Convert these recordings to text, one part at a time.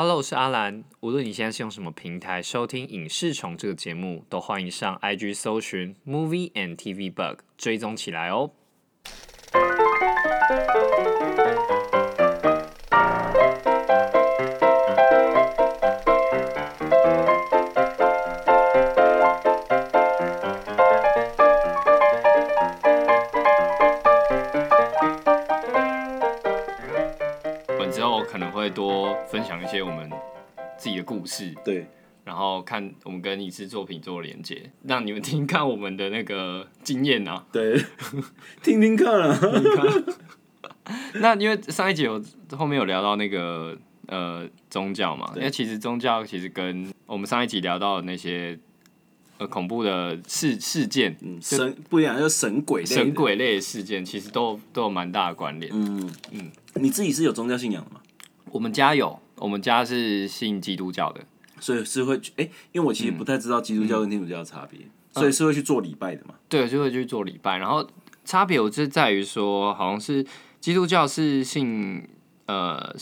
Hello，我是阿兰。无论你现在是用什么平台收听《影视虫》这个节目，都欢迎上 IG 搜寻 Movie and TV Bug 追踪起来哦。自己的故事，对，然后看我们跟影视作品做连接，让你们听看我们的那个 经验啊。对，听听看啊。那因为上一集有后面有聊到那个呃宗教嘛，因对为其实宗教其实跟我们上一集聊到的那些呃恐怖的事事件、嗯，神不一样，就神鬼神。鬼类的事件，其实都都有蛮大的关联。嗯嗯，你自己是有宗教信仰的吗？我们家有，我们家是信基督教的，所以是会去哎、因为我其实不太知道基督教跟天主教的差别，嗯所以是会去做礼拜的嘛。对，就会去做礼拜。然后差别我是在于说，好像是基督教是信呃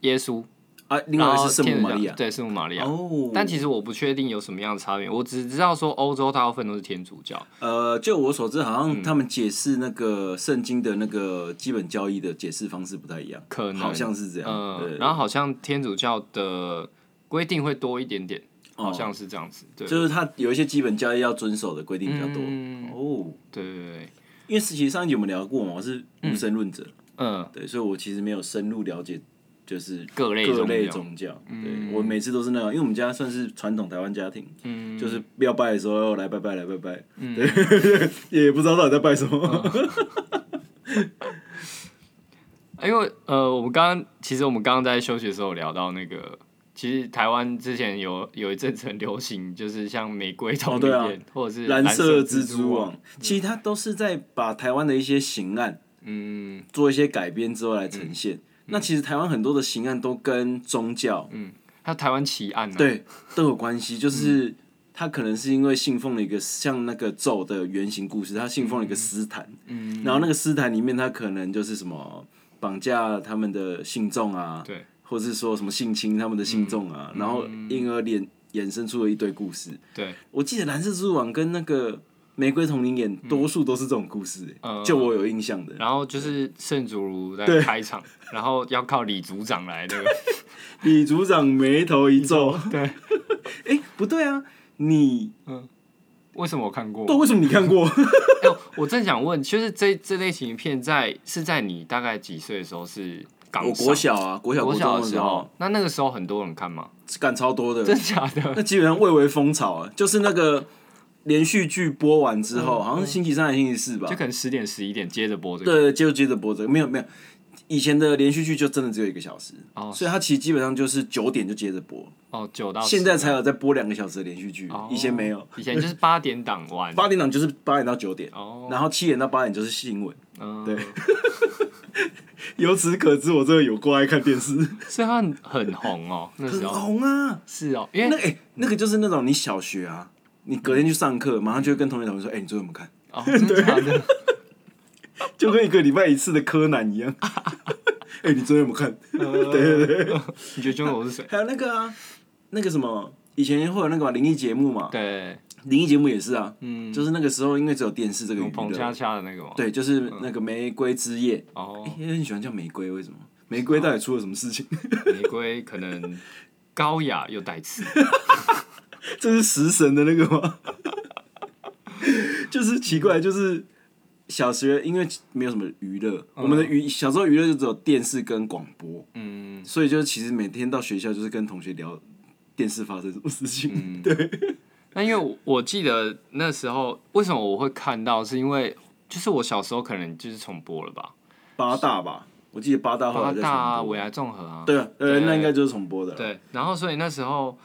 耶稣，啊，另外是圣母玛利亚。对圣母玛利亚。哦，但其实我不确定有什么样的差别，我只知道说欧洲大部分都是天主教，呃，就我所知，好嗯。像他们解释那个圣经的那个基本教义的解释方式不太一样，可能。好像是这样。嗯、对，然后好像天主教的规定会多一点点，好像是这样子，对，哦就是他有一些基本教义要遵守的规定比较多。嗯。哦，对对对，因为其实上一集我们聊过嘛，我是无神论者，嗯，对，所以我其实没有深入了解，就是各类各类宗教。对我每次都是那样，因为我们家算是传统台湾家庭，嗯，就是要拜的时候来拜拜来拜拜，对，也不知道到底在拜什么。因为呃，我们刚刚其实我们刚刚在休息的时候有聊到那个，其实台湾之前有有一阵子很流行，就是像玫瑰同对啊、或者是蓝色色蜘蛛网，其实它都是在把台湾的一些刑案嗯，做一些改编之后来呈现。那其实台湾很多的刑案都跟宗教嗯还有台湾奇案呢、啊，对都有关系，就是他可能是因为信奉了一个像那个咒的原型故事，他信奉了一个斯坦，嗯，然后那个斯坦里面他可能就是什么绑架他们的信众啊，对，或是说什么性侵他们的信众啊，然后因而衍衍生出了一堆故事。对，我记得蓝色蜘蛛网跟那个玫瑰同林演多数都是这种故事、欸嗯就我有印象的。然后就是圣祖如在对开场，然后要靠李组长来那个，李组长眉头一皱，对，哎、不对啊，你嗯为什么我看过？对，为什么你看过？哎呦我正想问，就是这这类型的片在是在你大概几岁的时候是刚我国小啊，国小国小的时候候，那那个时候很多人看吗？干超多的，真假的？那基本上蔚为风潮啊，就是那个连续剧播完之后，嗯好像是星期三还是星期四吧。就，可能十点十一点接着播这个。对，接着接着播这个，没有没有，以前的连续剧就真的只有一个小时，哦。所以它其实基本上就是九点就接着播，哦，九到现在才有在播两个小时的连续剧，哦。以前没有。以前就是八点档完。八点档就是八点到九点，哦，然后七点到八点就是新闻。嗯，对。由此可知，我真的有过爱看电视，所以他很很红哦，那时很候红啊。是哦，因为那个哎、那个就是那种你小学啊，你隔天去上课，马上就会跟同学讨论说，哎、你昨天有没有看？哦，真的假的？就跟一个礼拜一次的柯南一样。哎、你昨天有没有看？对对对，你觉得凶手是谁？还有那个啊，那个什么，以前会有那个嘛灵异节目嘛，对，灵异节目也是啊，嗯，就是那个时候因为只有电视这个娱乐，恰的那个嘛？对，就是那个玫瑰之夜，哦，也很喜欢叫玫瑰，为什么？玫瑰到底出了什么事情？玫瑰可能高雅又带刺。这是食神的那个吗？就是奇怪，就是小学因为没有什么娱乐，我们的娱小时候娱乐就只有电视跟广播，嗯，所以就是其实每天到学校就是跟同学聊电视发生什么事情。嗯 对，那因为我我记得那时候为什么我会看到，是因为就是我小时候可能就是重播了吧，八大吧，我记得八大后八来在大啊、重播尾牙综合啊，对啊，呃，对那应该就是重播的。，对，然后所以那时候，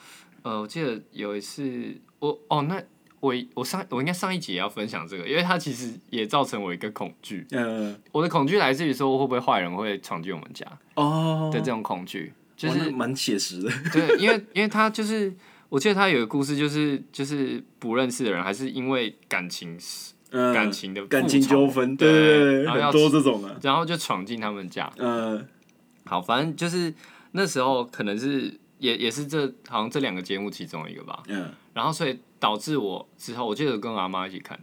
呃，我记得有一次，我哦，那我我上我应该上一集也要分享这个，因为它其实也造成我一个恐惧。呃，我的恐惧来自于说会不会坏人会闯进我们家哦，的这种恐惧，就是蛮写实的。对，因为因为他就是，我记得他有个故事，就是就是不认识的人，还是因为感情嗯，感情的感情纠纷，对对对对，然后要很多这种啊。然后就闯进他们家。嗯，好，反正就是那时候可能是也也是这好像这两个节目其中一个吧。嗯，然后所以导致我之后，我记得跟我阿妈一起看，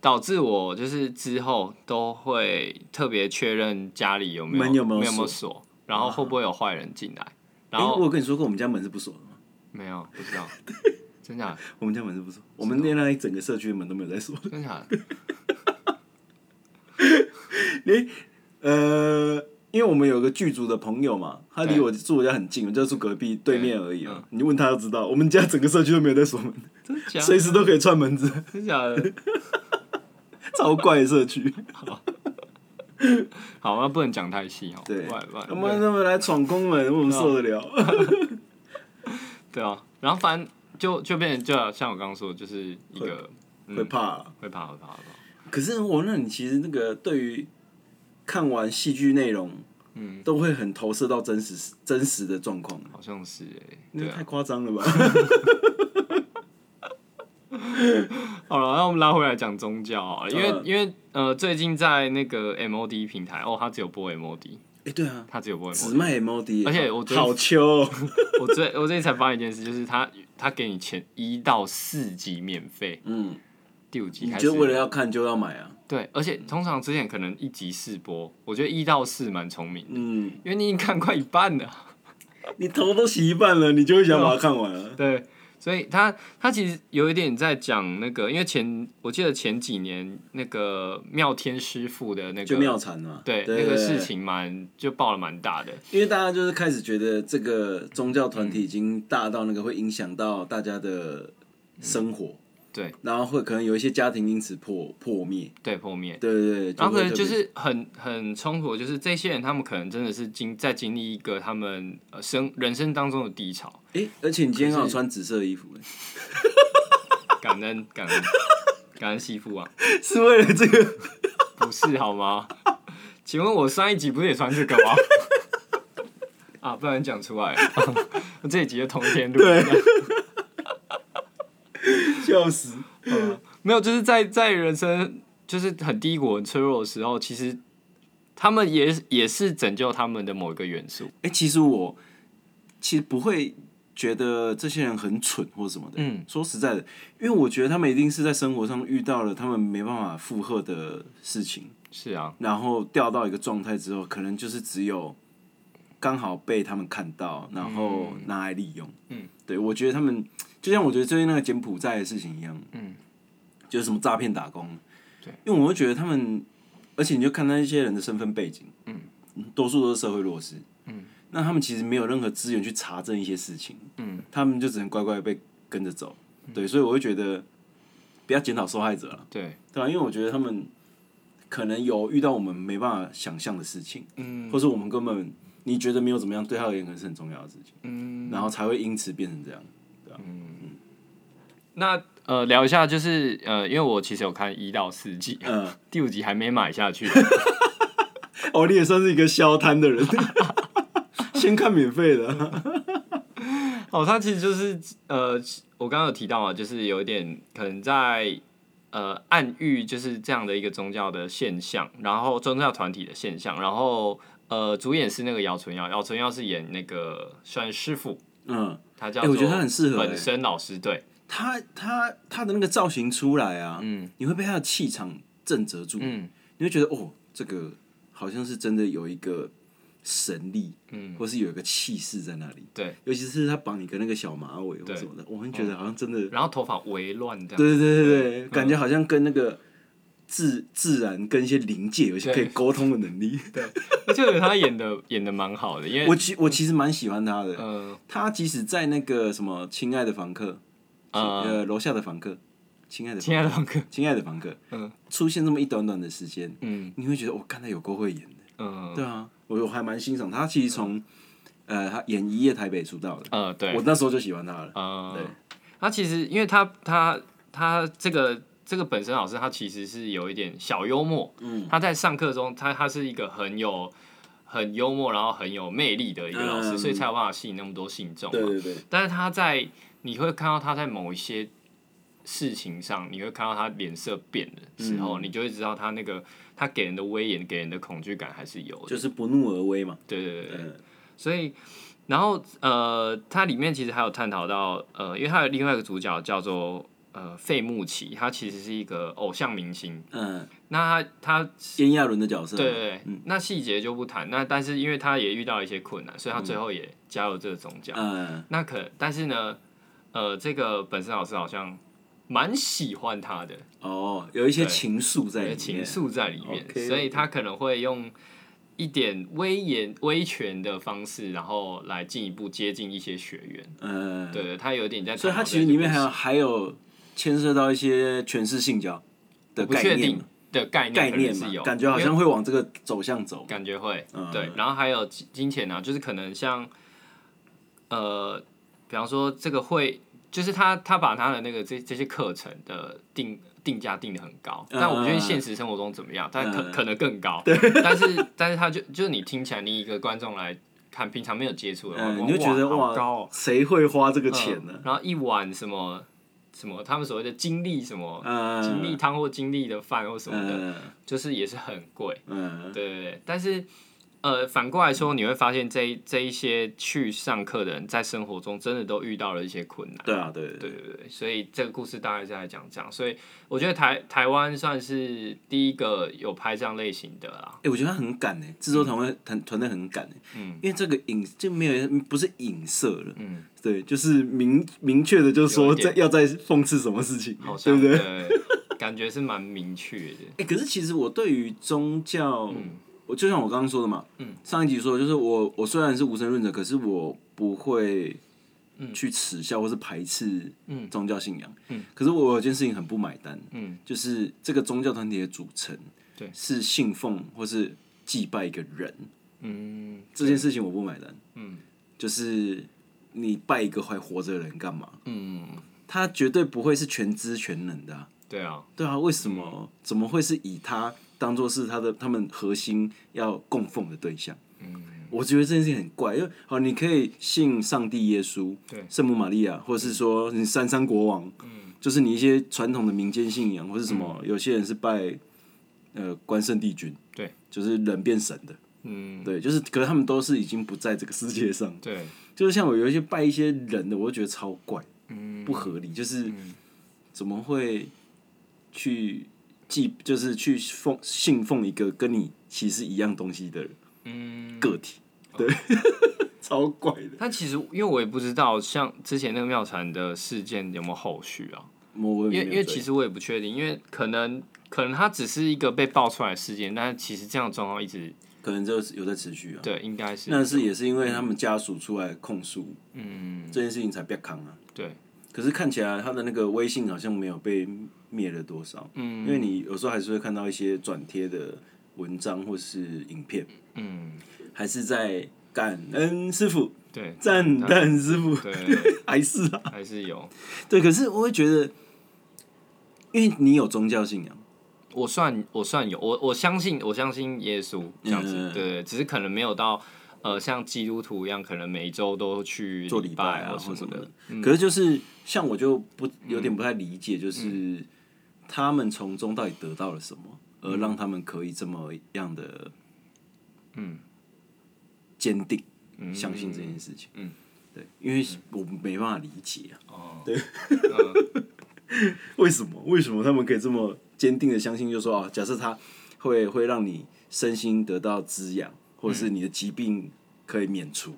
导致我就是之后都会特别确认家里有没有门有没有锁锁，然后会不会有坏人进来，然哎，后我有跟你说过我们家门是不锁的吗？没有不知道，真假的我们家门是不锁，我们那一整个社区的门都没有在锁。真假的，呃，因为我们有个剧组的朋友嘛，他离我住我家很近，我就住隔壁对面而已嗯啊。你问他就知道，我们家整个社区都没有在锁门，真假随时都可以串门子，真假的。超怪的社区。好，那不能讲太细哦。对他们他们来闯宫门，我们受得了？对 啊，然后反正就就变成就像我刚刚说的，就是一个会怕啊。会怕会怕会怕。可是我，那你其实那个对于看完戏剧内容，嗯，都会很投射到真实真实的状况，好像是哎、那太。夸张了吧？好了，那我们拉回来讲宗教啊，因为、嗯因为呃，最近在那个 MOD 平台哦，它只有播 MOD，哎，对啊，它只有播只。卖 MOD，而且我好秋哦，我最 我最近才发现一件事，就是它它给你前一到四集免费，嗯，第五集你就为了要看就要买啊，对，而且通常之前可能一集四播，我觉得一到四蛮聪明的，嗯，因为你已经看快一半了。你头都洗一半了，你就会想把它看完了。对，所以他他其实有一点在讲那个，因为前我记得前几年那个妙天师傅的那就个妙禅嘛，对那个事，情蛮就爆了蛮大的，因为大家就是开始觉得这个宗教团体已经大到那个会影响到大家的生活，对然后会可能有一些家庭因此破破灭，对破灭。对对对，然后可能就是很很冲突，就是这些人他们可能真的是经在经历一个他们呃生人生当中的低潮，哎，而且你今天刚好穿紫色的衣服，欸 感恩感恩感恩媳妇啊，是为了这个？不是好吗？请问我上一集不是也穿这个吗？啊，不然讲出来 这一集就通天路。对笑死！没有，就是在在人生就是很低谷、很脆弱的时候，其实他们也也是拯救他们的某一个元素。哎，其实我其实不会觉得这些人很蠢或什么的。嗯，说实在的，因为我觉得他们一定是在生活上遇到了他们没办法负荷的事情，是啊，然后掉到一个状态之后，可能就是只有刚好被他们看到，然后拿来利用。嗯，对，我觉得他们就像我觉得最近那个柬埔寨的事情一样，嗯，就是什么诈骗打工，对，因为我会觉得他们，而且你就看那一些人的身份背景，嗯，多数都是社会弱势，嗯，那他们其实没有任何资源去查证一些事情，嗯，他们就只能乖乖被跟着走，对，所以我会觉得不要检讨受害者了，对，对吧、因为我觉得他们可能有遇到我们没办法想象的事情，嗯或是我们根本你觉得没有怎么样，对他而言可能是很重要的事情，嗯，然后才会因此变成这样。那呃聊一下，就是呃，因为我其实有看一到四季，嗯，第五集还没买下去。哦，你也算是一个消摊的人，先看免费的。哦，它其实就是呃，我刚刚有提到嘛，就是有一点可能在呃暗喻，就是这样的一个宗教的现象，然后宗教团体的现象，然后呃，主演是那个姚纯耀，姚纯耀是演那个算师傅，嗯，他叫哎我觉得他很适合哎。本身老师对，他他他的那个造型出来啊，嗯。你会被他的气场震慑住，嗯。你会觉得哦，这个好像是真的有一个神力，嗯，或是有一个气势在那里。对，尤其是他绑一个那个小马尾或什么的，我会觉得好像真的，然后头发微乱这样，对对对对对，感觉好像跟那个自自然跟一些灵界有一些可以沟通的能力。而且 我觉得他演的演的蛮好的，因为我其我其实蛮喜欢他的，呃他即使在那个什么《亲爱的房客》呃，呃楼下的房客，亲爱的亲爱的房客，亲爱的房客，嗯。出现这么一短短的时间，嗯。你会觉得我看他有够会演的，嗯。对啊，我我还蛮欣赏他。其实从呃他演《一夜台北》出道的，呃对。我，那时候就喜欢他了。呃，对，他其实因为他他他这个这个本身老师他其实是有一点小幽默，嗯，他在上课中他他是一个很有很幽默，然后很有魅力的一个老师，嗯所以才有办法吸引那么多信众嘛。对对对，但是他在你会看到他在某一些事情上，你会看到他脸色变的时候，嗯你就会知道他那个他给人的威严、给人的恐惧感还是有的。就是不怒而威嘛。对对对所以然后呃，它里面其实还有探讨到呃，因为它有另外一个主角叫做呃费穆奇，他其实是一个偶像明星。嗯，那他他炎亚纶的角色，对对对，那细节就不谈。那但是因为他也遇到一些困难，所以他最后也加入这个宗教。嗯，那可但是呢，呃，这个本身老师好像蛮喜欢他的，哦，有一些情愫在里有面，情愫在里面所以他可能会用一点威严、威权的方式，然后来进一步接近一些学员。嗯，对，他有点在所以他其实里面还有还有牵涉到一些权势性交的我不念。嘛，的概念概念是有，，感觉好像会往这个走向走。感觉会，嗯。对，然后还有金金钱啊，就是可能像，呃，比方说这个会，就是他他把他的那个这这些课程的定定价定的很高，嗯但我不确定现实生活中怎么样，但可嗯可能更高，但是但是他就就是你听起来，你一个观众来看，平常没有接触的话，嗯，你就觉得哇高哦，谁会花这个钱呢？嗯？然后一碗什么什么，他们所谓的精力什么。嗯，精力汤或精力的饭或什么的，嗯。就是也是很贵，嗯。对对对，但是呃，反过来说，你会发现这一这一些去上课的人，在生活中真的都遇到了一些困难。对啊，对对对所以这个故事大概是在讲这样，所以我觉得台台湾算是第一个有拍这样类型的啦。哎，我觉得他很敢哎，制作团队团团队很敢哎，嗯因为这个影就没有不是影射了，嗯，对，就是明明确的，就是说在要在讽刺什么事情好，像对不对？对感觉是蛮明确的。哎、可是其实我对于宗教，嗯我就像我刚刚说的嘛，嗯上一集说的就是我我虽然是无神论者，可是我不会去耻笑或是排斥嗯宗教信仰。可是我有件事情很不买单，嗯就是这个宗教团体的组成，对是信奉或是祭拜一个人，嗯这件事情我不买单。嗯就是你拜一个还活着的人干嘛？嗯，他绝对不会是全知全能的、啊。对啊，对啊，为什么？怎么会是以他当做是他的他们核心要供奉的对象？嗯。我觉得这件事情很怪，因为好，你可以信上帝耶稣、对。圣母玛利亚，或者是说你三山国王，嗯。就是你一些传统的民间信仰，或是什么，有些人是拜呃关圣帝君，对，就是人变神的，嗯。对，就是可是他们都是已经不在这个世界上，对，就是像我有一些拜一些人的，我就觉得超怪，嗯。不合理，就是怎么会去祭，就是去奉信奉一个跟你其实一样东西的嗯。个体，对，超怪的。但其实因为我也不知道，像之前那个妙传的事件有没有后续啊？因为因为其实实我也不确定，因为可能可能它只是一个被爆出来的事件，但是其实这样的状况一直可能就是有在持续啊。对，应该是但是也是因为他们家属出来控诉嗯这件事情才被扛啊。对可是看起来他的那个微信好像没有被灭了多少，嗯。因为你有时候还是会看到一些转贴的文章或是影片，嗯。还是在感恩师傅、对赞叹师傅，对 还是啊。还是有。对，可是我会觉得，因为你有宗教信仰，我算我算有，我我相信我相信耶稣这样子，嗯。对，只是可能没有到呃像基督徒一样，可能每周都去做礼礼拜啊或什么或什么的的。。可是就是像我就不有点不太理解，就是他们从中到底得到了什么，而让他们可以这么样的嗯坚定相信这件事情。嗯，对，因为我没办法理解啊，哦，为什么为什么他们可以这么坚定的相信，就说啊，假设他会会让你身心得到滋养，或者是你的疾病可以免除，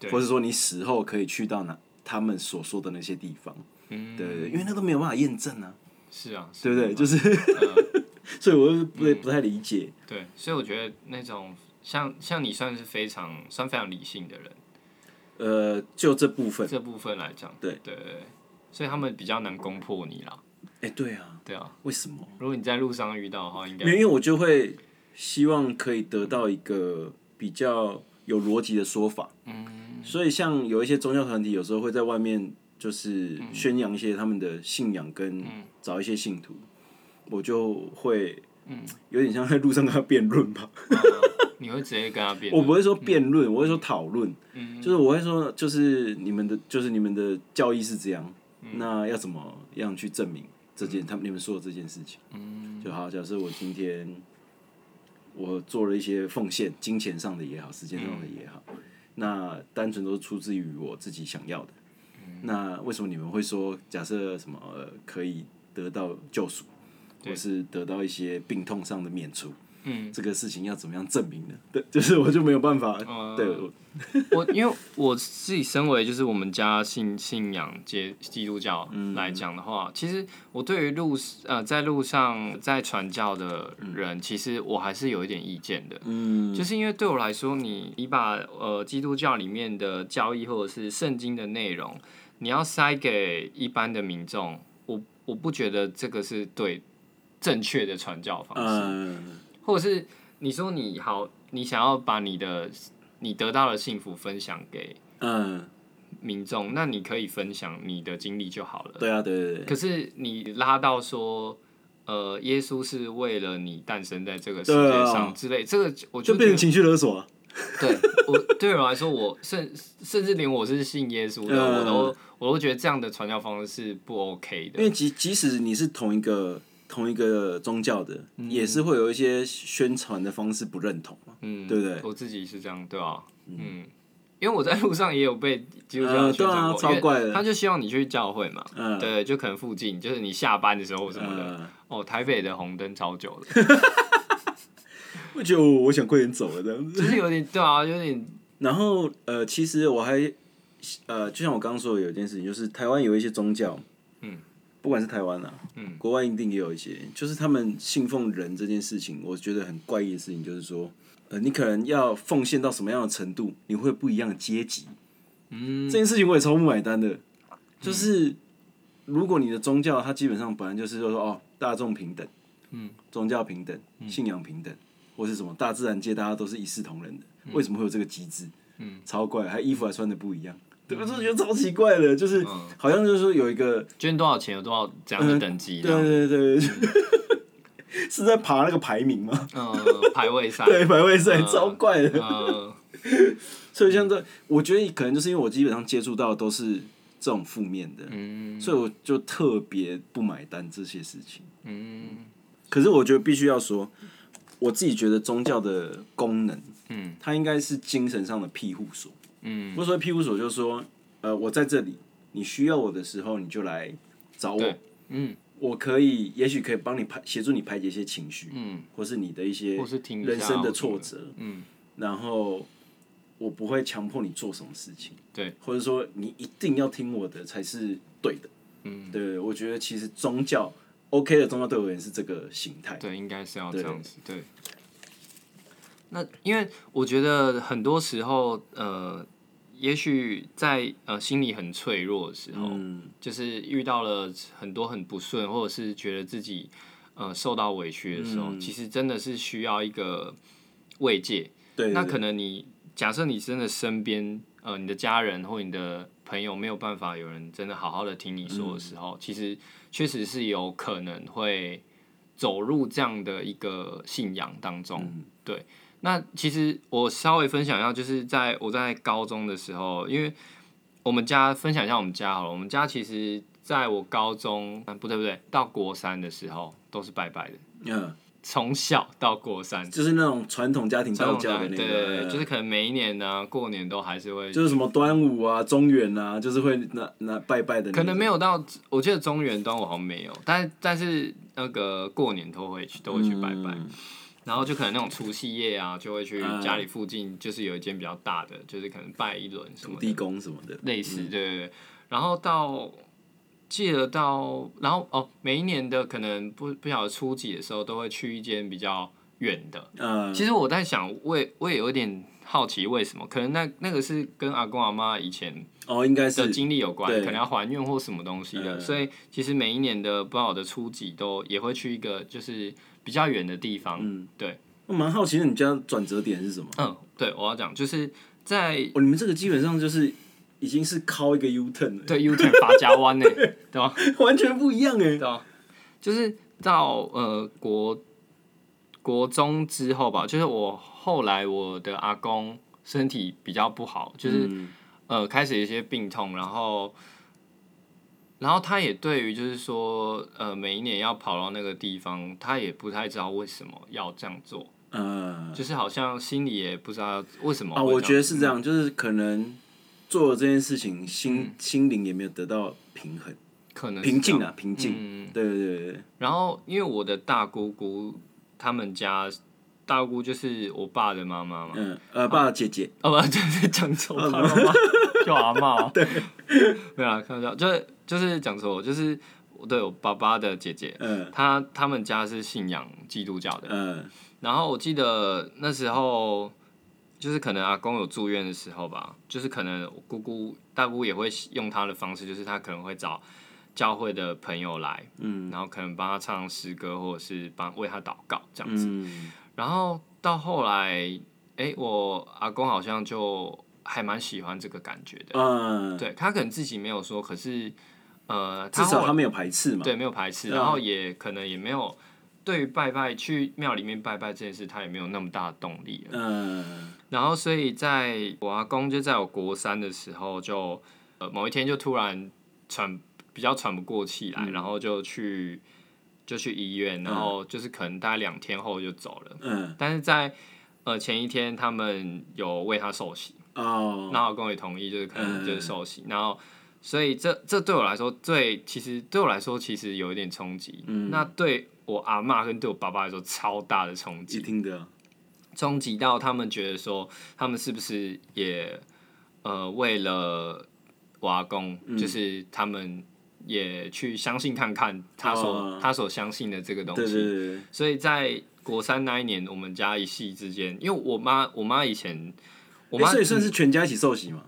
对或者说你死后可以去到哪他们所说的那些地方。嗯，对对对，因为那都没有办法验证啊，是啊，对不对？就是，嗯 所以我就不不太理解。对，所以我觉得那种像像你算是非常算非常理性的人，呃，就这部分，这部分来讲，对对对对，所以他们比较难攻破你啦。哎，对啊，对啊，为什么？如果你在路上遇到的话，应该因为我就会希望可以得到一个比较有逻辑的说法。嗯所以像有一些宗教团体，有时候会在外面就是嗯宣扬一些他们的信仰，跟找一些信徒，我就会嗯有点像在路上跟他辩论吧。你会直接跟他辩，我不会说辩论，我会说讨论，嗯。就是我会说，就是你们的，就是你们的教义是这样，嗯。那要怎么样去证明这件他们你们说的这件事情？嗯。就好，假设我今天我做了一些奉献，金钱上的也好，时间上的也好，那单纯都是出自于我自己想要的。那为什么你们会说，假设什么、呃、可以得到救赎，或是得到一些病痛上的免除？嗯，这个事情要怎么样证明呢？对，就是我就没有办法。呃对，我 我因为我自己身为就是我们家信信仰接基督教来讲的话，其实我对于路呃在路上在传教的人，其实我还是有一点意见的。嗯，就是因为对我来说，你你把呃基督教里面的教义或者是圣经的内容，你要塞给一般的民众，我我不觉得这个是对正确的传教方式。嗯或者是你说你好，你想要把你的你得到的幸福分享给嗯，民众，那你可以分享你的经历就好了。对啊，对对对，可是你拉到说，呃，耶稣是为了你诞生在这个世界上之类，这个我就觉得就变成情绪勒索啊。对我对我来说，我甚甚至连我是信耶稣的，嗯我都我都觉得这样的传教方式是不 OK 的。因为即即使你是同一个同一个宗教的，也是会有一些宣传的方式不认同嘛，嗯，对不对？我自己是这样，对啊，嗯，因为我在路上也有被基督教呃宣传对啊过，超怪的。他就希望你去教会嘛，嗯，对，就可能附近，就是你下班的时候什么的，嗯，哦，台北的红灯超久了，我觉得我我想快点走了这样子。就是有点对啊，有点然后呃，其实我还呃，就像我刚刚说的，有一件事情，就是台湾有一些宗教，嗯，不管是台湾啊，嗯，国外一定也有一些，就是他们信奉人这件事情，我觉得很怪异的事情，就是说，呃，你可能要奉献到什么样的程度，你会不一样的阶级，嗯。这件事情我也超不买单的，就是如果你的宗教它基本上本来就是说哦，大众平等，嗯，宗教平等，信仰平等，或是什么大自然界大家都是一视同仁的，为什么会有这个机制？嗯，超怪，还衣服还穿的不一样，对我就觉得超奇怪的，就是嗯好像就是说有一个，捐多少钱有多少这样的等级对的，对对对，是在爬那个排名吗？嗯，排位赛，对，排位赛嗯超怪的。呃，所以像这，我觉得可能就是因为我基本上接触到的都是这种负面的，嗯所以我就特别不买单这些事情。嗯可是我觉得必须要说，我自己觉得宗教的功能，嗯它应该是精神上的庇护所。嗯，不是说庇护所，就是说，呃，我在这里，你需要我的时候，你就来找我，嗯。我可以，也许可以帮你排协助你排解一些情绪，嗯，或是你的一些或是听人生的挫折，嗯，然后我不会强迫你做什么事情，对，或者说你一定要听我的才是对的，嗯，对，我觉得其实宗教 OK 的宗教对我而言是这个形态，对，应该是要对这样子，对。那因为我觉得很多时候，呃，也许在呃心里很脆弱的时候，嗯，就是遇到了很多很不顺，或者是觉得自己呃受到委屈的时候，嗯。其实真的是需要一个慰藉。对，那可能你假设你真的身边呃你的家人或你的朋友没有办法有人真的好好的听你说的时候，其实确实是有可能会走入这样的一个信仰当中。嗯。对，那其实我稍微分享一下，就是在我在高中的时候，因为我们家分享一下我们家好了，我们家其实在我高中啊不对不对，到国三的时候都是拜拜的，嗯，从小到国三。就是那种传统家庭道教的那个，就是可能每一年呢，过年都还是会，就是什么端午啊、中元啊，就是会那那拜拜的那个，可能没有到，我记得中元端午好像没有，但但是那个过年都会去都会去拜拜，嗯然后就可能那种除夕夜啊，就会去嗯家里附近，就是有一间比较大的，就是可能拜一轮什么的土地公什么的，类似，对对对，然后到。记得到，然后哦，每一年的可能不不晓得初几的时候，都会去一间比较远的，嗯，其实我在想，我也我也有点好奇，为什么？可能那那个是跟阿公阿妈以前哦，应该的是经历有关，对可能要还愿或什么东西的，嗯所以其实每一年的不知道的初几都也会去一个就是比较远的地方。嗯，对，我蛮好奇，的你家转折点是什么？嗯，对，我要讲就是在哦，你们这个基本上就是已经是靠一个 U turn 了，对 U turn 八家湾呢，对吧？完全不一样哎对。吧？就是到呃国国中之后吧，就是我后来我的阿公身体比较不好，就是。嗯呃，开始有一些病痛，然后，然后他也对于就是说，呃，每一年要跑到那个地方，他也不太知道为什么要这样做，嗯，就是好像心里也不知道为什么啊，我觉得是这样，就是可能做了这件事情，心心灵也没有得到平衡、可能平静啊，平静。嗯，对对对对，然后因为我的大姑姑他们家大姑就是我爸的妈妈嘛，嗯，呃，爸的姐姐，哦不，就是讲错，爸爸妈妈 叫阿妈，对，没有啦，开玩笑，就是就是讲错，就是我对我爸爸的姐姐，嗯。她他们家是信仰基督教的，嗯。然后我记得那时候就是可能阿公有住院的时候吧，就是可能我姑姑大姑也会用她的方式，就是她可能会找教会的朋友来，嗯。然后可能帮他唱诗歌，或者是帮为他祷告这样子。嗯。然后到后来，哎，我阿公好像就还蛮喜欢这个感觉的，嗯，对他可能自己没有说，可是呃，至少他没有排斥嘛。对没有排斥，然后也可能也没有对于拜拜去庙里面拜拜这件事，他也没有那么大的动力了。嗯然后所以在我阿公就在我国三的时候就，呃某一天就突然喘比较喘不过气嗯来，然后就去就去医院，然后就是可能大概两天后就走了。嗯但是在呃前一天他们有为他受洗，哦，然后阿公也同意，就是可能嗯就是受洗，然后所以这这对我来说最其实对我来说其实有一点冲击，嗯。那对我阿嬷跟对我爸爸来说超大的冲一击，听的，冲击到他们觉得说他们是不是也呃为了我阿公，嗯。就是他们也去相信看看他所、哦。他所相信的这个东西，对对对对，所以在国三那一年，我们家一系之间，因为我妈我妈以前我妈诶所以算是全家一起受洗嘛。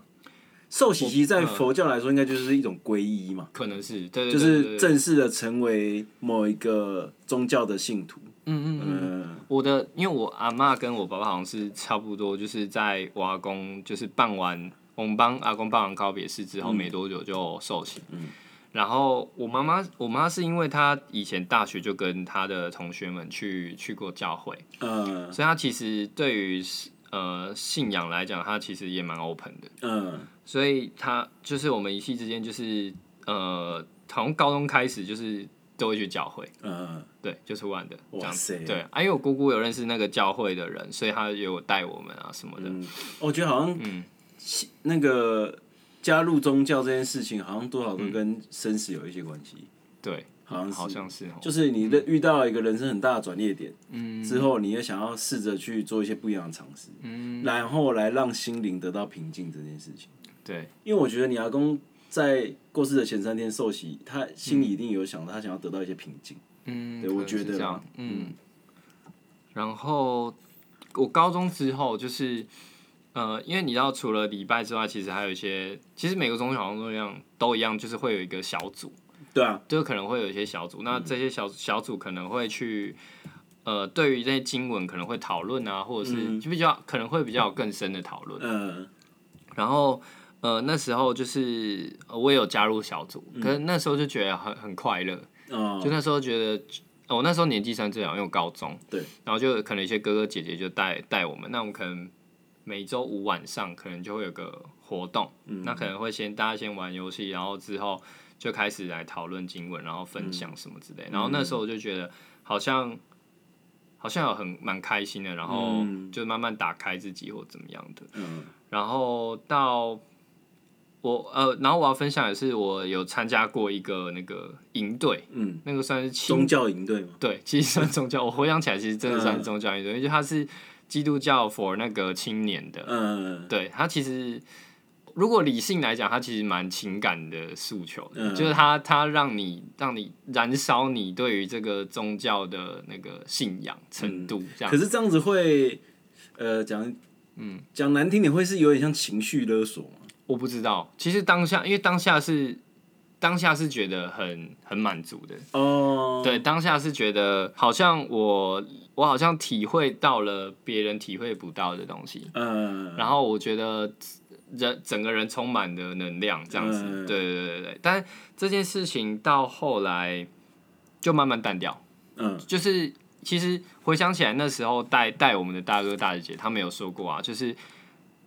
受洗其实，在嗯佛教来说，应该就是一种皈依嘛，可能是对对对就是正式的成为某一个宗教的信徒。嗯嗯嗯。嗯我的，因为我阿妈跟我爸爸好像是差不多，就是在我阿公就是办完我们帮阿公办完告别式之后、没多久就受洗。嗯然后我妈妈，我妈是因为她以前大学就跟她的同学们去去过教会，嗯所以她其实对于呃信仰来讲，她其实也蛮 open 的。嗯所以他就是我们一系之间就是呃，从高中开始就是都会去教会。嗯，对，就是玩的这样哇塞子。对啊，因为我姑姑有认识那个教会的人，所以她也有带我们啊什么的。嗯，我觉得好像嗯那个加入宗教这件事情，好像多少都嗯跟生死有一些关系。对，好像是好像是哦。就是你的遇到一个人生很大的转捩点嗯之后，你也想要试着去做一些不一样的尝试，嗯，然后来让心灵得到平静这件事情。对，因为我觉得你阿公在过世的前三天受洗，他心里一定有想到他想要得到一些平静。嗯，对我觉得啦这样，嗯。然后我高中之后就是。呃，因为你知道，除了礼拜之外，其实还有一些，其实每个中小好像都一样，都一样，就是会有一个小组，对啊，就可能会有一些小组，那这些小小组可能会去，呃，对于这些经文可能会讨论啊，或者是就比较可能会比较有更深的讨论。嗯然后呃那时候就是呃我也有加入小组，可是那时候就觉得很很快乐，哦就那时候觉得。呃我那时候年纪算最小，因为我高中，对，然后就可能一些哥哥姐姐就带带我们，那我们可能每周五晚上可能就会有个活动，那可能会先大家先玩游戏，然后之后就开始来讨论经文，然后分享什么之类。然后那时候我就觉得好像好像有很蛮开心的，然后嗯就慢慢打开自己或怎么样的。嗯然后到我呃，然后我要分享的是，我有参加过一个那个营队，嗯，那个算是宗教营队吗，对，其实算宗教。我回想起来，其实真的算是宗教营队，因为它是基督教 for 那个青年的。嗯对，它其实如果理性来讲，它其实蛮情感的诉求的，嗯就是它它让你让你燃烧你对于这个宗教的那个信仰程度，这样可。是这样子会，呃，讲，嗯，讲难听点，会是有点像情绪勒索嘛？我不知道，其实当下因为当下是当下是觉得很很满足的，哦，对，当下是觉得好像我我好像体会到了别人体会不到的东西，嗯，然后我觉得人整个人充满的能量，这样子，嗯。对对对对。但这件事情到后来就慢慢淡掉，嗯。就是其实回想起来，那时候带带我们的大哥大姐姐，他们有说过啊，就是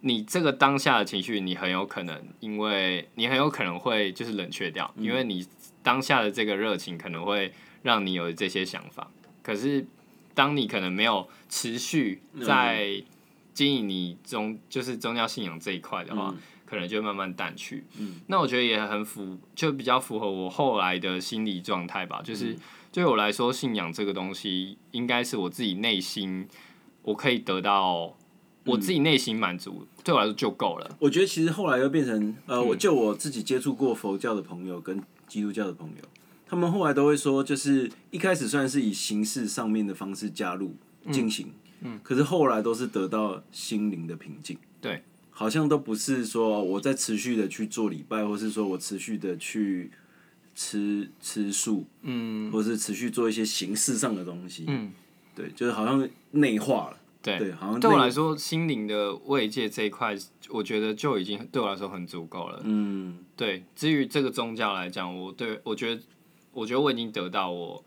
你这个当下的情绪，你很有可能，因为你很有可能会就是冷却掉，因为你当下的这个热情可能会让你有这些想法，可是当你可能没有持续嗯在经营你宗就是宗教信仰这一块的话，可能就慢慢淡去。嗯那我觉得也很符，就比较符合我后来的心理状态吧。嗯就是对我来说，信仰这个东西，应该是我自己内心我可以得到我自己内心满足，对我来说就够了。我觉得其实后来又变成，呃，嗯。我就我自己接触过佛教的朋友跟基督教的朋友，他们后来都会说，就是一开始虽然是以形式上面的方式加入进行，嗯，可是后来都是得到心灵的平静，对，好像都不是说我在持续的去做礼拜，或是说我持续的去吃吃素，嗯，或是持续做一些形式上的东西，嗯，对，就是好像内化了，对对，好像内对我来说，心灵的慰藉这一块，我觉得就已经对我来说很足够了。嗯，对，至于这个宗教来讲，我对我觉得，我觉得我已经得到我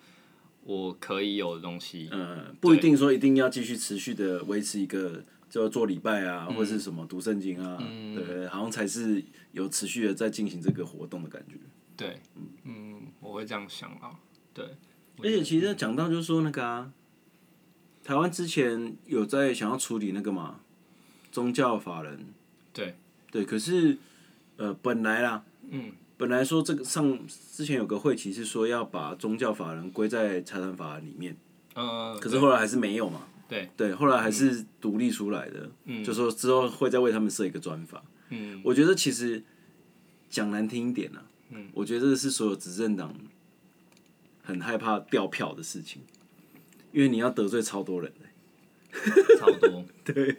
我可以有的东西。嗯，不一定说一定要继续持续的维持一个，就做礼拜啊，或是什么读圣经啊，对，好像才是有持续的在进行这个活动的感觉。对，嗯，我会这样想啊。对，而且其实讲到就是说那个啊，台湾之前有在想要处理那个嘛，宗教法人，对，对，可是呃本来啦，嗯，本来说这个上之前有个会期是说要把宗教法人归在财产法里面，呃，可是后来还是没有嘛。对。对，后来还是独立出来的，就说之后会再为他们设一个专法。嗯，我觉得其实讲难听一点啊，嗯，我觉得这是所有执政党很害怕掉票的事情，因为你要得罪超多人的，差不多。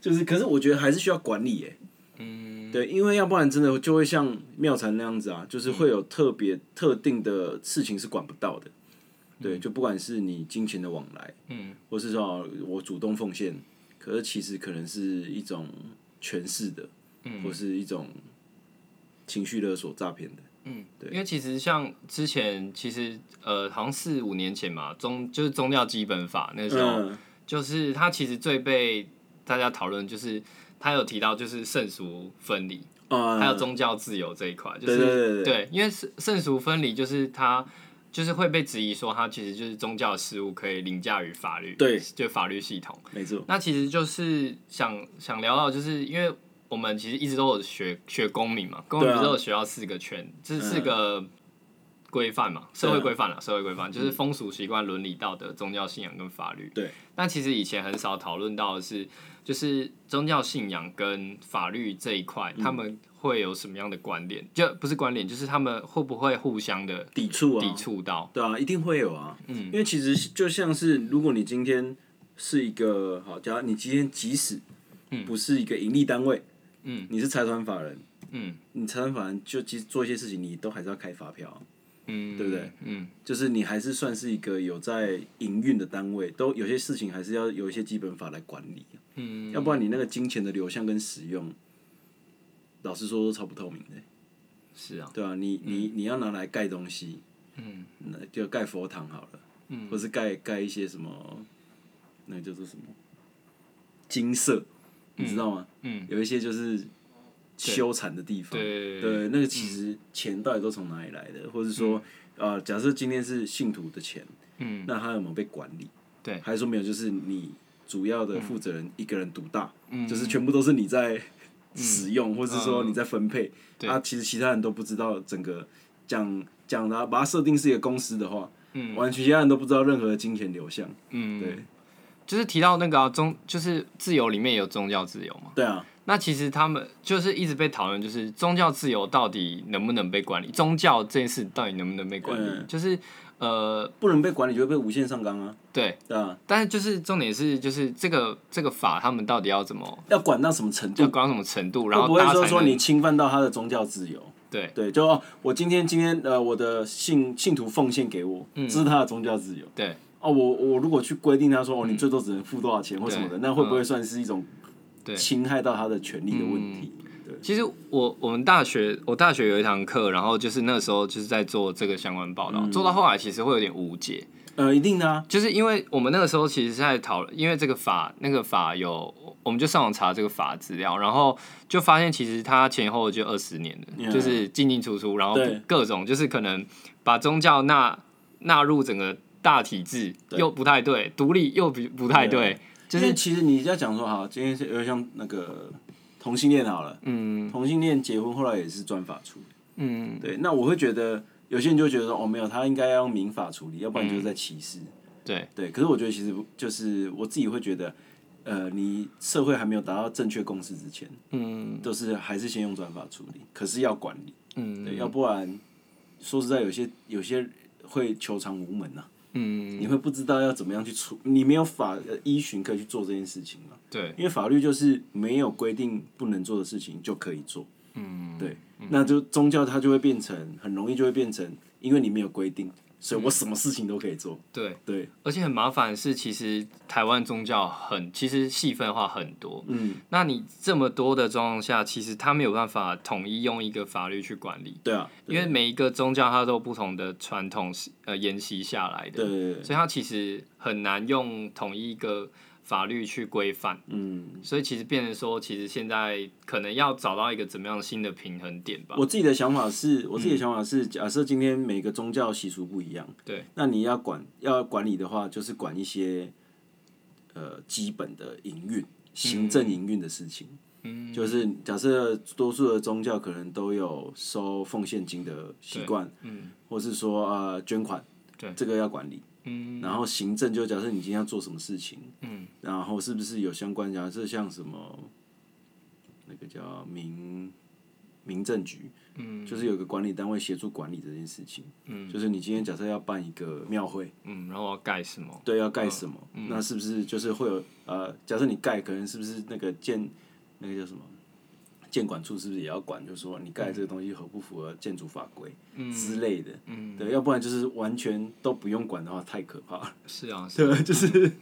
就是，可是我觉得还是需要管理耶。嗯，对，因为要不然真的就会像妙禅那样子啊，就是会有特别特定的事情是管不到的。对，就不管是你金钱的往来，嗯，或是说我主动奉献，可是其实可能是一种权势的，嗯或是一种情绪勒索、诈骗的。因为其实像之前，其实呃，好像四五年前嘛，宗就是宗教基本法那时候，嗯，就是它其实最被大家讨论，就是他有提到就是圣俗分离，啊，还有宗教自由这一块，就是对因为圣圣俗分离就是它就是会被质疑说它其实就是宗教事务可以凌驾于法律，对，就法律系统。没错，那其实就是想想聊到，就是因为我们其实一直都有学学公民嘛，公民不是都有学到四个圈，这是四个规范嘛，社会规范啦，社会规范就是风俗习惯、伦理道德、宗教信仰跟法律。对。但其实以前很少讨论到的是，就是宗教信仰跟法律这一块，他们会有什么样的关联？就不是关联，就是他们会不会互相的抵触啊，抵触到？对啊，一定会有啊。嗯，因为其实就像是，如果你今天是一个好，假如你今天即使不是一个盈利单位，嗯，你是财团法人，嗯。你财团法人就其实做一些事情，你都还是要开发票啊、嗯，对不对？嗯。就是你还是算是一个有在营运的单位，都有些事情还是要有一些基本法来管理，嗯，要不然你那个金钱的流向跟使用，老实说都超不透明的。是啊，对啊，你你你要拿来盖东西，嗯，那就盖佛堂好了，嗯，或是盖盖一些什么，那个叫做什么金色，你知道吗？嗯，有一些就是修禅的地方，对。对，那个其实钱到底都从哪里来的，或者说，呃，假设今天是信徒的钱，嗯，那他有没有被管理？对。还是说没有？就是你主要的负责人一个人独大，嗯。就是全部都是你在使用，或是说你在分配，对。啊，其实其他人都不知道整个讲讲的，把它设定是一个公司的话，嗯。完全其他人都不知道任何的金钱流向，嗯，对，就是提到那个、啊、宗，就是自由里面有宗教自由嘛。对啊，那其实他们就是一直被讨论，就是宗教自由到底能不能被管理？宗教这件事到底能不能被管理？嗯就是呃，不能被管理就会被无限上纲啊，对，对啊，但是就是重点是，就是这个这个法，他们到底要怎么要管到什么程度？要管到什么程度，然后不会后大家才能说说你侵犯到他的宗教自由？对对，就哦，我今天今天呃，我的信信徒奉献给我，嗯这是他的宗教自由。对哦，我我如果去规定他说哦，你最多只能付多少钱或什么的，那会不会算是一种侵害到他的权利的问题？其实我我们大学我大学有一堂课，然后就是那时候就是在做这个相关报道，做到后来其实会有点无解，呃，一定的啊，就是因为我们那个时候其实是在讨论，因为这个法那个法有，我们就上网查这个法资料，然后就发现其实它前后就二十年了就是进进出出，然后各种就是可能把宗教纳纳入整个大体制又不太对，独立又不不太对，就是其实你要讲说哈，今天是有点像那个同性恋好了，嗯。同性恋结婚后来也是专法处理，嗯。对，那我会觉得有些人就会觉得说哦没有，他应该要用民法处理，要不然就是在歧视。对。对，可是我觉得其实就是我自己会觉得，呃，你社会还没有达到正确共识之前，嗯。都是还是先用专法处理，可是要管理，嗯。对，要不然说实在，有些有些会求偿无门呐、嗯。你会不知道要怎么样去处，你没有法呃依循可以去做这件事情嘛？对。因为法律就是没有规定不能做的事情就可以做，嗯。对，那就宗教它就会变成很容易就会变成，因为你没有规定，所以我什么事情都可以做，对，对，而且很麻烦的是，其实台湾宗教很其实细分化很多，嗯，那你这么多的状况下，其实他没有办法统一用一个法律去管理，对啊，因为每一个宗教它都有不同的传统呃沿袭下来的，对。所以它其实很难用统一一个法律去规范，嗯。所以其实变成说，其实现在可能要找到一个怎么样新的平衡点吧。我自己的想法是，我自己的想法是，假设今天每个宗教习俗不一样，对，那你要管要管理的话，就是管一些呃基本的营运、行政营运的事情。嗯，就是假设多数的宗教可能都有收奉献金的习惯，嗯或是说呃捐款，对这个要管理。嗯然后行政就假设你今天要做什么事情，嗯。然后是不是有相关假设像什么那个叫民民政局，嗯。就是有个管理单位协助管理这件事情。嗯。就是你今天假设要办一个庙会，嗯，然后要盖什么？对，要盖什么，嗯。那是不是就是会有呃，假设你盖，可能是不是那个建那个叫什么建管处是不是也要管？就是说你盖这个东西合不符合建筑法规之类的，嗯，对，要不然就是完全都不用管的话，太可怕了。是啊，是对？就是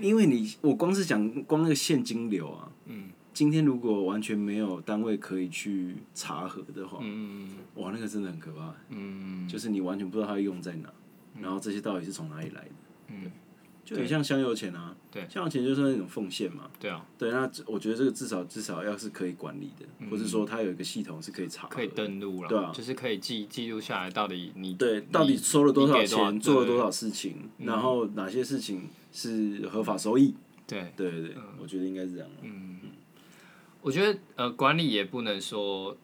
因为你我光是讲光那个现金流啊，嗯。今天如果完全没有单位可以去查核的话，嗯哇，那个真的很可怕。嗯就是你完全不知道它用在哪，然后这些到底是从哪里来的，嗯，就很像香油钱啊，对。香油钱就是那种奉献嘛，对啊，对，那我觉得这个至少至少要是可以管理的，或者说它有一个系统是可以查，可以登录了，对啊就是可以记记录下来到底你对，你到底收了多少钱，做了多少事情，然后哪些事情是合法收益，对，对对对，我觉得应该是这样，嗯。我觉得呃管理也不能说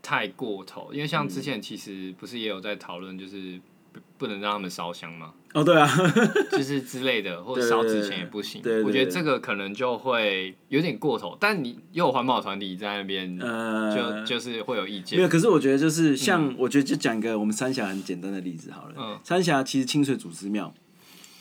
太过头，因为像之前其实不是也有在讨论，就是不不能让他们烧香嘛，哦，对啊，就是之类的，或者对烧纸钱也不行。对对对我觉得这个可能就会有点过头，但你又有环保团体在那边，呃，就就是会有意没有，可是我觉得就是像，我觉得就讲一个我们三峡很简单的例子好了。嗯三峡其实清水祖师庙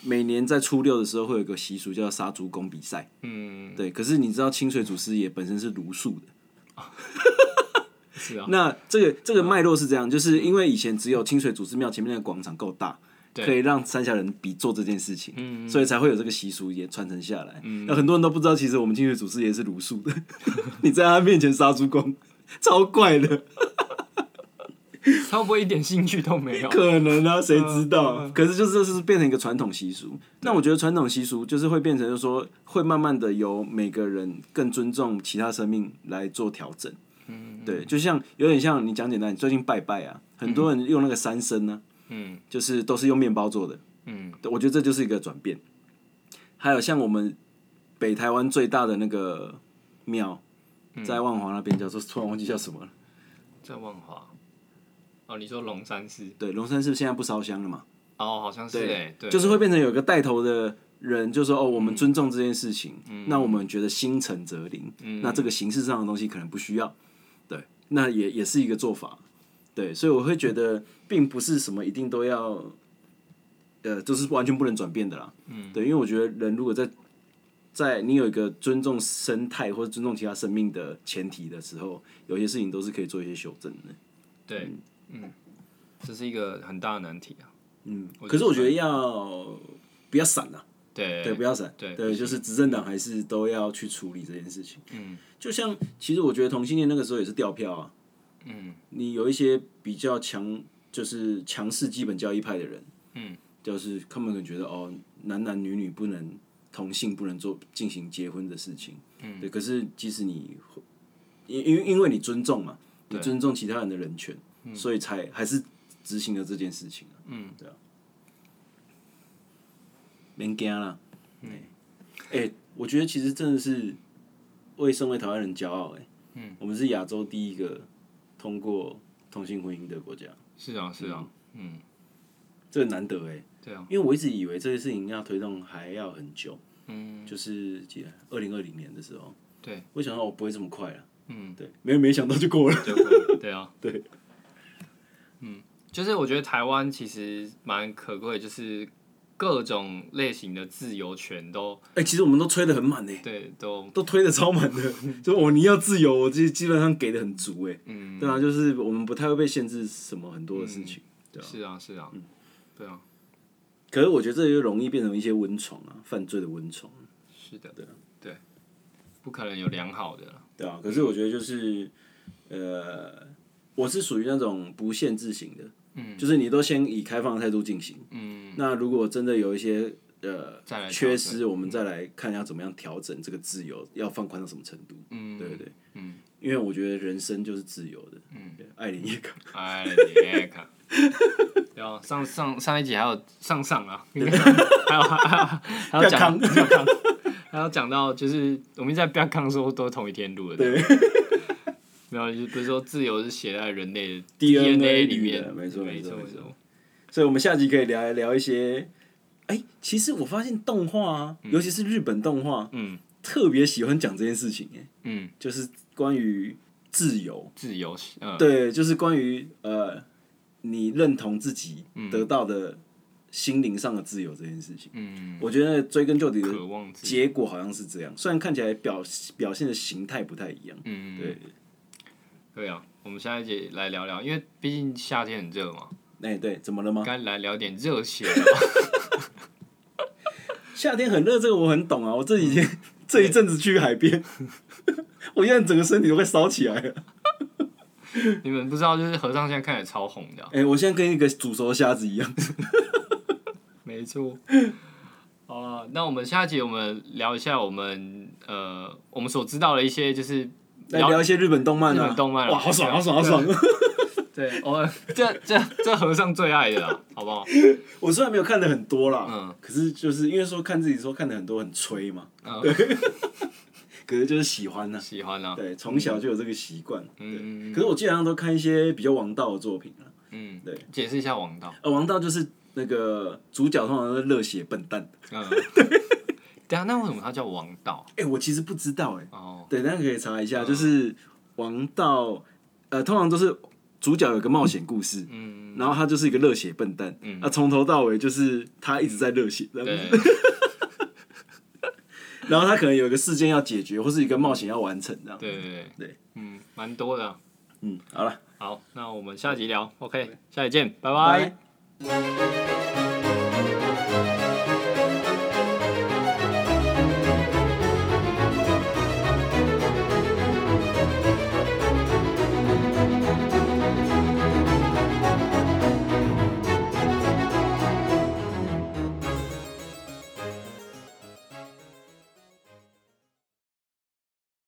每年在初六的时候会有一个习俗叫杀猪公比赛，嗯，对。可是你知道清水祖师爷本身是儒术的，是啊，那这个这个脉络是这样，就是因为以前只有清水祖师庙前面那个广场够大，对可以让三峡人比做这件事情，嗯所以才会有这个习俗也传承下来。那很多人都不知道，其实我们清水祖师爷是儒术的，你在他面前杀猪公，超怪的。他会不会一点兴趣都没有？可能啊，谁知嗯道？可是就是这是变成一个传统习俗。那我觉得传统习俗就是会变成，就是说会慢慢的由每个人更尊重其他生命来做调整。嗯，对，就像有点像你讲简单，你最近拜拜啊，很多人用那个三牲呢、嗯就是都是用面包做的。嗯我觉得这就是一个转变。还有像我们北台湾最大的那个庙，嗯在万华那边叫做，突然忘记叫什么了。在万华。哦，你说龙山寺？对，龙山寺现在不烧香了嘛？哦，好像是哎，对，就是会变成有个带头的人，就说哦，我们尊重这件事情，嗯那我们觉得心诚则灵，那这个形式上的东西可能不需要，对，那也也是一个做法，对，所以我会觉得并不是什么一定都要，呃，就是完全不能转变的啦，嗯，对，因为我觉得人如果在在你有一个尊重生态或者尊重其他生命的前提的时候，有些事情都是可以做一些修正的，对，嗯，这是一个很大的难题啊。嗯，可是我觉得要不要散啊。对对，不要闪，对对，就是执政党还是都要去处理这件事情。嗯，就像其实我觉得同性恋那个时候也是掉票啊，嗯。你有一些比较强，就是强势基本教义派的人，嗯，就是他们可能觉得哦，男男女女不能同性不能做进行结婚的事情，嗯，对。可是即使你因因为因为你尊重嘛，你尊重其他人的人权，所以才还是执行了这件事情啊。嗯，对啊。免惊啦。嗯，哎、我觉得其实真的是为身为台湾人骄傲哎、嗯，我们是亚洲第一个通过同性婚姻的国家，是啊，是啊，嗯，这很难得哎、对啊，因为我一直以为这个事情要推动还要很久，嗯，就是几二零二零年的时候，对，我想到我不会这么快了，嗯，对，没没想到就过了，对啊，对，嗯，就是我觉得台湾其实蛮可贵，就是各种类型的自由权都哎、其实我们都吹得很满呢、对都都推的超满的，就我你要自由，我基基本上给的很足哎、嗯，对啊，就是我们不太会被限制什么很多的事情，对啊。是啊是啊，对啊，可是我觉得这就容易变成一些温床啊，犯罪的温床，是的，对对，不可能有良好的，对啊。可是我觉得就是，呃，我是属于那种不限制型的，嗯，就是你都先以开放的态度进行，嗯，那如果真的有一些呃缺失，我们再来看要怎么样调整这个自由，要放宽到什么程度，嗯，对对对，嗯，因为我觉得人生就是自由的，嗯，爱莲叶卡，哎，你看，对啊，上上上一集还有上上啊，还有还有还有讲还有讲到就是我们在不要康的时候都是同一天录的，对，没有，就是不是说自由是写在人类的 DNA 里面。没错没错没错所以我们下集可以聊一聊一些，哎、其实我发现动画啊，尤其是日本动画，嗯。特别喜欢讲这件事情、哎，嗯，就是关于自由，自由，呃，对，就是关于呃，你认同自己得到的心灵上的自由这件事情。嗯，我觉得追根究底的渴望结果好像是这样，虽然看起来表表现的形态不太一样。嗯，对，对啊，我们下一节来聊聊，因为毕竟夏天很热嘛，哎、对，怎么了吗？该来聊点热血的吧。夏天很热，这个我很懂啊。我这几天这一阵子去海边，我现在整个身体都快烧起来了。你们不知道，就是和尚现在看起来超红的啊、哎、我现在跟一个煮熟的虾子一样。没错。好了，那我们下一集我们聊一下我们呃我们所知道的一些就是来聊一些日本动漫啊，日本动漫啊哇，好爽，好爽，好爽！对，我们这这这和尚最爱的啦，好不好？我虽然没有看的很多啦，嗯可是就是因为说看自己说看的很多很吹嘛，嗯，可是就是喜欢呢、喜欢啊，对，从小就有这个习惯。嗯可是我基本上都看一些比较王道的作品啊。嗯，对，解释一下王道。呃，王道就是那个主角通常都是热血笨蛋。嗯，等一下，那为什么他叫王道？哎、我其实不知道哎、哦，对，大家可以查一下，就是王道，呃，通常都是主角有个冒险故事，嗯，然后他就是一个热血笨蛋，嗯啊，从头到尾就是他一直在热血，这样子，然后他可能有一个事件要解决，或是一个冒险要完成，这样。对对对对，嗯，蛮多的啊。嗯，好了，好，那我们下集聊，OK，下集见，拜拜拜。